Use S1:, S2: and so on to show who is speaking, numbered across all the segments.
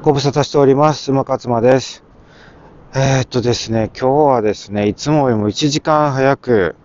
S1: ご無沙汰しております。馬勝間です。えー、っとですね、今日はですね、いつもよりも1時間早く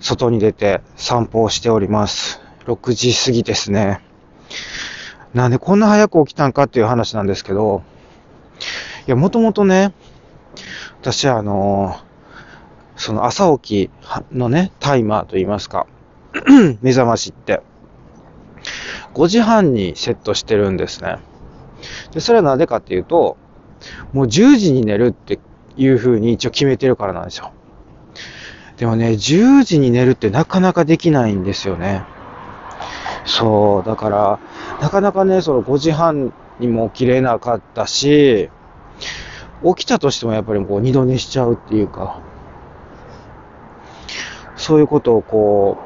S1: 外に出て散歩をしております。6時過ぎですね。なんでこんな早く起きたんかっていう話なんですけど、いや、もともとね、私はあのその朝起きのね、タイマーと言いますか、目覚ましって、5時半にセットしてるんですね。で、それはなぜかっていうと、もう10時に寝るっていう風に一応決めてるからなんですよ。でもね、10時に寝るってなかなかできないんですよね。そう、だから、なかなかね、その5時半にも起きれなかったし、起きたとしてもやっぱりこう二度寝しちゃうっていうか、そういうことをこ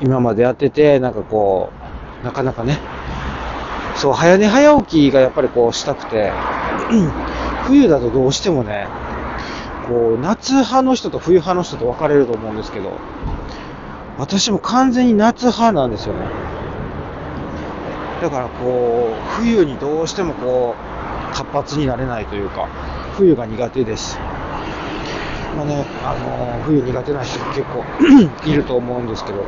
S1: う、今までやってて、なんかこう、なかなかね、そう、早寝早起きがやっぱりこうしたくて、冬だとどうしてもね、こう、夏派の人と冬派の人と分かれると思うんですけど、私も完全に夏派なんですよね。だからこう、冬にどうしてもこう、活発になれないというか、冬が苦手です。まあね、あのー、冬苦手な人結構 いると思うんですけど、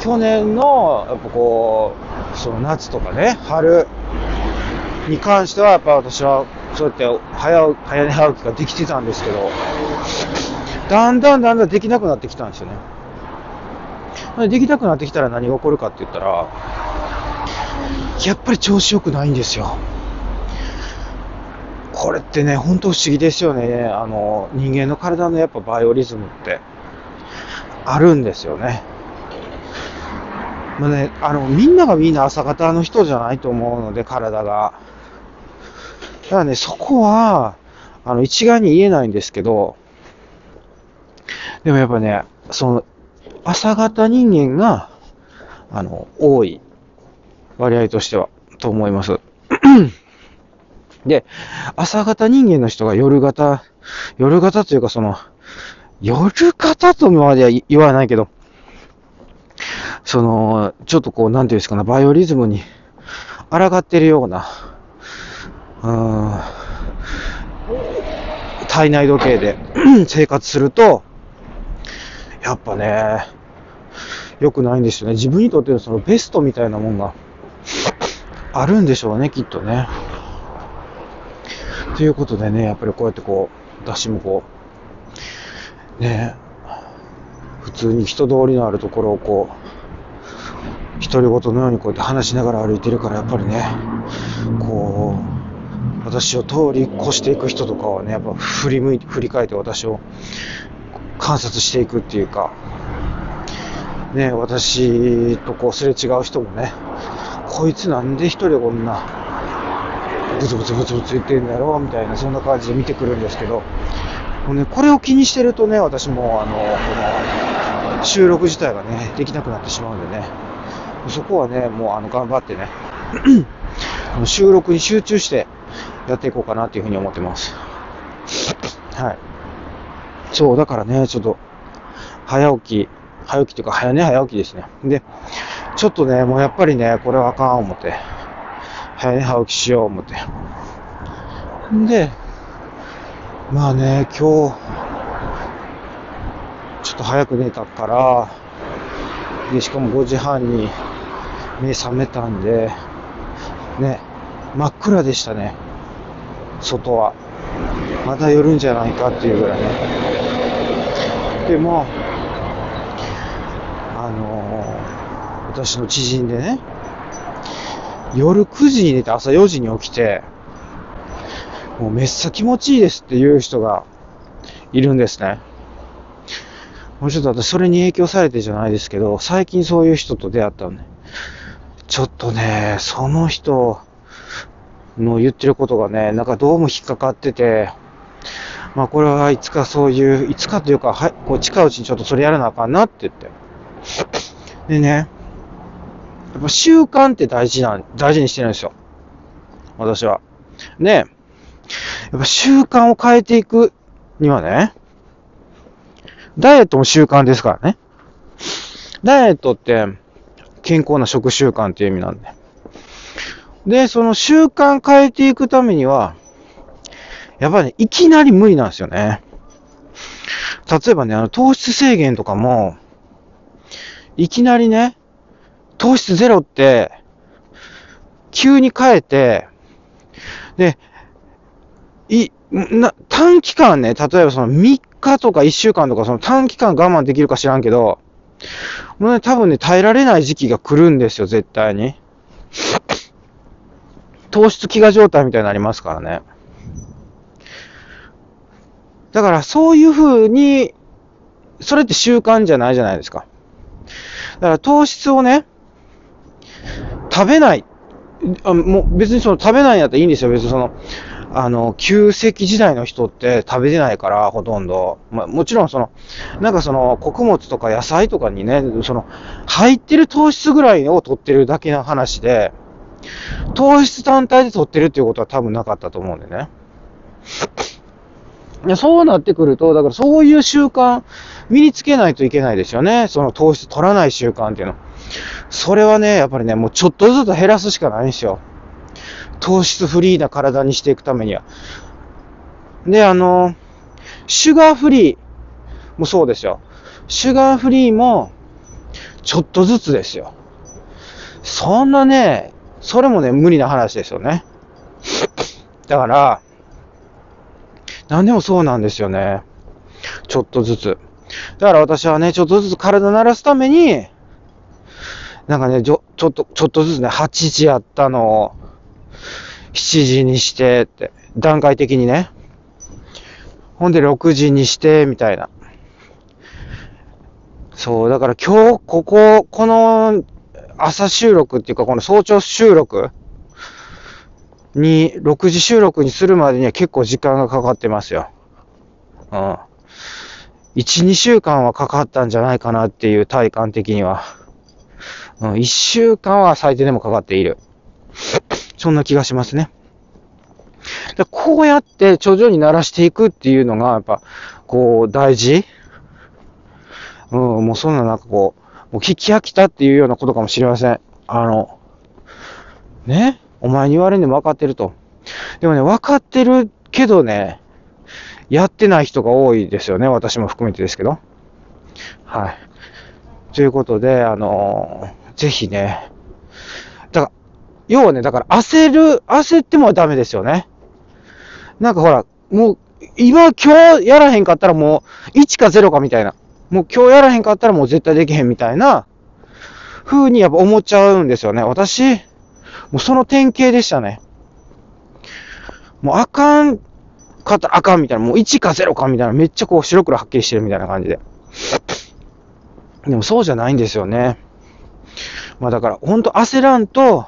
S1: 去年の、やっぱこう、その夏とかね、春に関しては、やっぱ私は、そうやって早、早寝早起きができてたんですけど、だんだんだんだんできなくなってきたんですよね。できなくなってきたら何が起こるかって言ったら、やっぱり調子良くないんですよ。これってね、本当不思議ですよね。あの、人間の体のやっぱバイオリズムってあるんですよね。まあね、あの、みんながみんな朝方の人じゃないと思うので、体が。だからね、そこは、あの、一概に言えないんですけど、でもやっぱね、その、朝方人間が、あの、多い割合としては、と思います。で、朝方人間の人が夜型、夜型というかその、夜型とまでは言わないけど、その、ちょっとこう、なんていうんですかね、バイオリズムに抗ってるような、うん、体内時計で 生活すると、やっぱね、良くないんですよね。自分にとってのそのベストみたいなもんがあるんでしょうね、きっとね。ということでね、やっぱりこうやってこう、私もこう、ね、普通に人通りのあるところをこう、独り言のようにこうやって話しながら歩いてるから、やっぱりね、こう、私を通り越していく人とかはね、やっぱ振り向いて、振り返って私を観察していくっていうか、ね、私とこうすれ違う人もね、こいつなんで一人でこんな、ブツブツブツブツ言ってんだろうみたいな、そんな感じで見てくるんですけど、もうね、これを気にしてるとね、私も、あの、この、収録自体がね、できなくなってしまうんでね、そこはね、もうあの頑張ってね、収録に集中してやっていこうかなっていうふうに思ってます。はい。そう、だからね、ちょっと、早起き、早起きというか、早寝早起きですね。で、ちょっとね、もうやっぱりね、これはあかん思って、早寝早起きしよう思って。んで、まあね、今日、ちょっと早く寝たから、で、しかも5時半に目覚めたんで、ね、真っ暗でしたね。外は。まだ夜んじゃないかっていうぐらいね。でも、あのー、私の知人でね、夜9時に寝て朝4時に起きて、もうめっさ気持ちいいですっていう人がいるんですね。もうちょっと私それに影響されてじゃないですけど、最近そういう人と出会ったんで、ちょっとね、その人の言ってることがね、なんかどうも引っかかってて、まあこれはいつかそういう、いつかというか、はい、こう近いうちにちょっとそれやらなあかんなって言って。でね、やっぱ習慣って大事なん、大事にしてるんですよ。私は。ね、やっぱ習慣を変えていくにはね、ダイエットも習慣ですからね。ダイエットって、健康な食習慣っていう意味なんで。で、その習慣変えていくためには、やっぱり、ね、いきなり無理なんですよね。例えばね、あの、糖質制限とかも、いきなりね、糖質ゼロって、急に変えて、で、い、な、短期間ね、例えばその3日とか1週間とかその短期間我慢できるか知らんけど、もうね、多分ね、耐えられない時期が来るんですよ、絶対に。糖質飢餓状態みたいになりますからね。だからそういう風に、それって習慣じゃないじゃないですか。だから糖質をね、食べない。あもう別にその食べないんやったらいいんですよ。別にその、あの、旧石器時代の人って食べてないから、ほとんど。まあ、もちろんその、なんかその、穀物とか野菜とかにね、その、入ってる糖質ぐらいを取ってるだけの話で、糖質単体で取ってるっていうことは多分なかったと思うんでね。いやそうなってくると、だからそういう習慣、身につけないといけないですよね。その糖質取らない習慣っていうの。それはね、やっぱりね、もうちょっとずつ減らすしかないんですよ。糖質フリーな体にしていくためには。で、あの、シュガーフリーもそうですよ。シュガーフリーも、ちょっとずつですよ。そんなね、それもね、無理な話ですよね。だから、何でもそうなんですよね。ちょっとずつ。だから私はね、ちょっとずつ体慣らすために、なんかね、ちょ、ちょっと、ちょっとずつね、8時やったのを、7時にしてって、段階的にね。ほんで6時にして、みたいな。そう、だから今日、ここ、この朝収録っていうか、この早朝収録に、6時収録にするまでには結構時間がかかってますよ。うん。1、2週間はかかったんじゃないかなっていう体感的には。うん、1週間は最低でもかかっている。そんな気がしますね。でこうやって徐々に慣らしていくっていうのが、やっぱ、こう、大事？うん、もうそんななんかこう、もう聞き飽きたっていうようなことかもしれません。あの、ね？お前に言われんでも分かってると。でもね、分かってるけどね、やってない人が多いですよね。私も含めてですけど。はい。ということで、あのー、ぜひね、要はね、だから焦る、焦ってもダメですよね。なんかほら、もう、今、今日やらへんかったらもう、1か0かみたいな。もう今日やらへんかったらもう絶対できへんみたいな、風にやっぱ思っちゃうんですよね。私、もうその典型でしたね。もうあかんかったらあかんみたいな、もう1か0かみたいな、めっちゃこう白黒はっきりしてるみたいな感じで。でもそうじゃないんですよね。まあだから、ほんと焦らんと、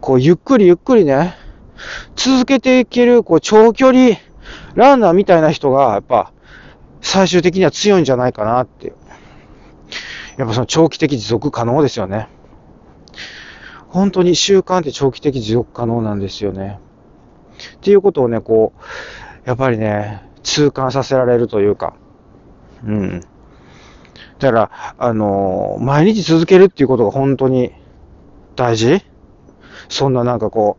S1: こうゆっくりゆっくりね、続けていける、こう長距離ランナーみたいな人が、やっぱ、最終的には強いんじゃないかなっていう。やっぱその長期的持続可能ですよね。本当に習慣って長期的持続可能なんですよね。っていうことをね、こう、やっぱりね、痛感させられるというか、うん。だから、あのー、毎日続けるっていうことが本当に大事そんななんかこ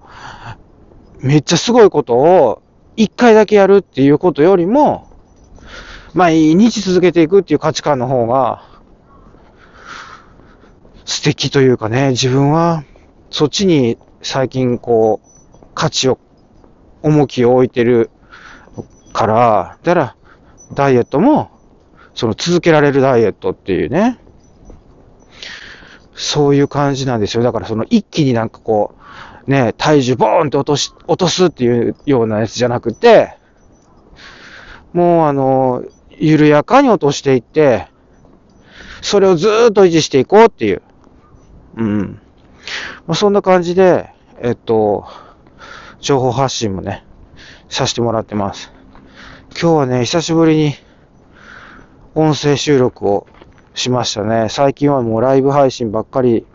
S1: う、めっちゃすごいことを一回だけやるっていうことよりも、毎日続けていくっていう価値観の方が、素敵というかね、自分はそっちに最近こう、価値を、重きを置いてるから、だから、ダイエットも、その続けられるダイエットっていうね、そういう感じなんですよ。だからその一気になんかこう、ね、体重ボーンって落とし、落とすっていうようなやつじゃなくて、もうあの、緩やかに落としていって、それをずっと維持していこうっていう。うん。まあ、そんな感じで、えっと、情報発信もね、させてもらってます。今日はね、久しぶりに音声収録をしましたね。最近はもうライブ配信ばっかり、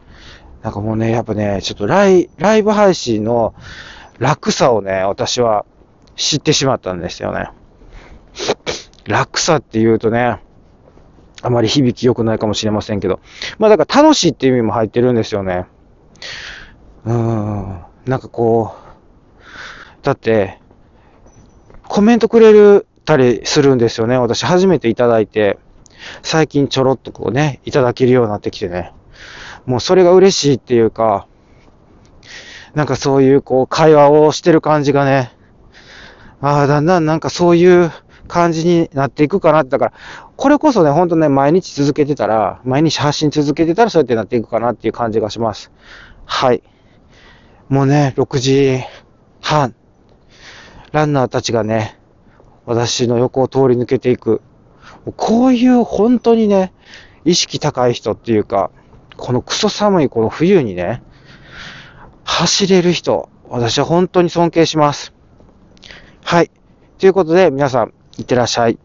S1: なんかもうね、やっぱね、ちょっとライライブ配信の楽さをね、私は知ってしまったんですよね。楽さって言うとね、あまり響き良くないかもしれませんけど。まあだから楽しいっていう意味も入ってるんですよね。うーん。なんかこう、だって、コメントくれるたりするんですよね。私初めていただいて、最近ちょろっとこうね、いただけるようになってきてね。もうそれが嬉しいっていうか、なんかそういうこう会話をしてる感じがね、ああ、だんだんなんかそういう感じになっていくかなって。だから、これこそね、ほんとね、毎日続けてたら、毎日発信続けてたらそうやってなっていくかなっていう感じがします。はい。もうね、6時半。ランナーたちがね、私の横を通り抜けていく。こういう本当にね、意識高い人っていうか、このクソ寒いこの冬にね、走れる人、私は本当に尊敬します。はい。ということで、皆さん、いってらっしゃい。